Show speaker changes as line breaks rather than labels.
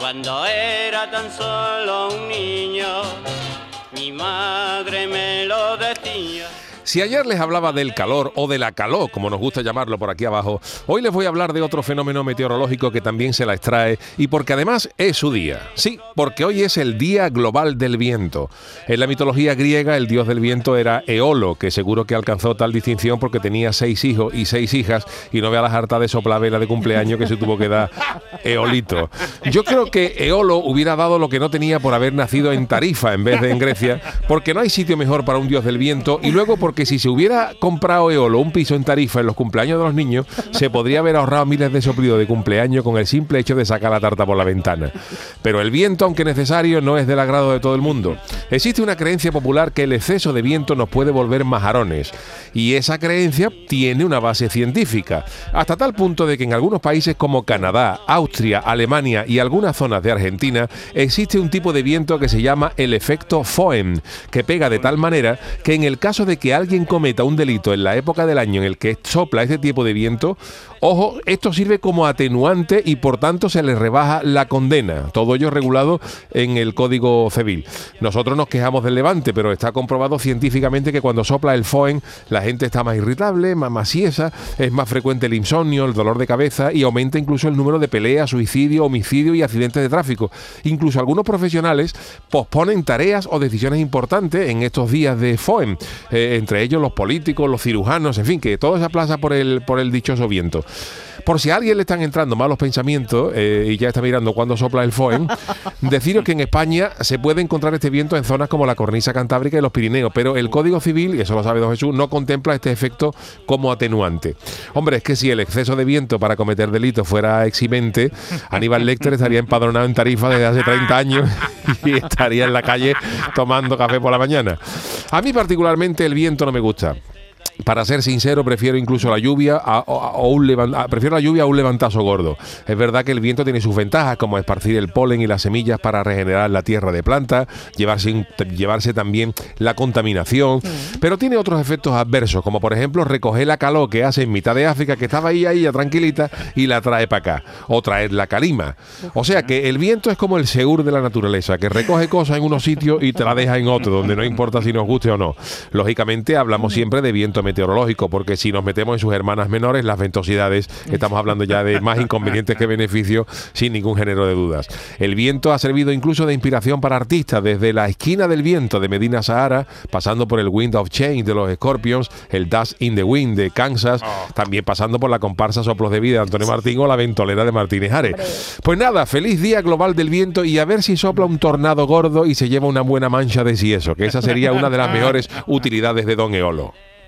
Cuando era tan solo un niño, mi madre me lo decía.
Si ayer les hablaba del calor o de la calor, como nos gusta llamarlo por aquí abajo, hoy les voy a hablar de otro fenómeno meteorológico que también se la extrae y porque además es su día. Sí, porque hoy es el Día Global del Viento. En la mitología griega el dios del viento era Eolo, que seguro que alcanzó tal distinción porque tenía seis hijos y seis hijas y no vea las hartas de soplavela de cumpleaños que se tuvo que dar Eolito. Yo creo que Eolo hubiera dado lo que no tenía por haber nacido en Tarifa en vez de en Grecia, porque no hay sitio mejor para un dios del viento y luego porque que si se hubiera comprado Eolo un piso en Tarifa en los cumpleaños de los niños, se podría haber ahorrado miles de soplidos de cumpleaños con el simple hecho de sacar la tarta por la ventana. Pero el viento, aunque necesario, no es del agrado de todo el mundo. Existe una creencia popular que el exceso de viento nos puede volver majarones. Y esa creencia tiene una base científica, hasta tal punto de que en algunos países como Canadá, Austria, Alemania y algunas zonas de Argentina existe un tipo de viento que se llama el efecto Foehn, que pega de tal manera que en el caso de que alguien cometa un delito en la época del año en el que sopla este tipo de viento, ojo, esto sirve como atenuante y por tanto se le rebaja la condena. Todo ello regulado en el Código Civil. Nosotros nos quejamos del levante, pero está comprobado científicamente que cuando sopla el FOEN la gente está más irritable, más maciesa, es más frecuente el insomnio, el dolor de cabeza y aumenta incluso el número de peleas, suicidio, homicidio y accidentes de tráfico. Incluso algunos profesionales posponen tareas o decisiones importantes en estos días de FOEN, eh, entre ellos los políticos, los cirujanos, en fin, que todo se aplaza por el, por el dichoso viento. Por si a alguien le están entrando malos pensamientos eh, y ya está mirando cuando sopla el FOEN, deciros que en España se puede encontrar este viento en zonas como la cornisa cantábrica y los Pirineos, pero el Código Civil, y eso lo sabe don Jesús, no contempla este efecto como atenuante. Hombre, es que si el exceso de viento para cometer delitos fuera eximente, Aníbal Lecter estaría empadronado en Tarifa desde hace 30 años y estaría en la calle tomando café por la mañana. A mí particularmente el viento no me gusta. Para ser sincero, prefiero incluso la lluvia a, un prefiero la lluvia a un levantazo gordo. Es verdad que el viento tiene sus ventajas, como esparcir el polen y las semillas para regenerar la tierra de planta, llevarse, llevarse también la contaminación, mm. pero tiene otros efectos adversos, como por ejemplo recoger la calor que hace en mitad de África, que estaba ahí, ahí, tranquilita, y la trae para acá, o traer la calima. O sea que el viento es como el seguro de la naturaleza, que recoge cosas en unos sitios y te la deja en otro, donde no importa si nos guste o no. Lógicamente hablamos siempre de viento meteorológico, porque si nos metemos en sus hermanas menores, las ventosidades, estamos hablando ya de más inconvenientes que beneficios, sin ningún género de dudas. El viento ha servido incluso de inspiración para artistas, desde la esquina del viento de Medina Sahara, pasando por el Wind of Change de los Scorpions, el Dust in the Wind de Kansas, oh. también pasando por la comparsa Soplos de Vida de Antonio Martín o la ventolera de Martínez Ares. Pues nada, feliz día global del viento y a ver si sopla un tornado gordo y se lleva una buena mancha de eso, que esa sería una de las mejores utilidades de Don Eolo.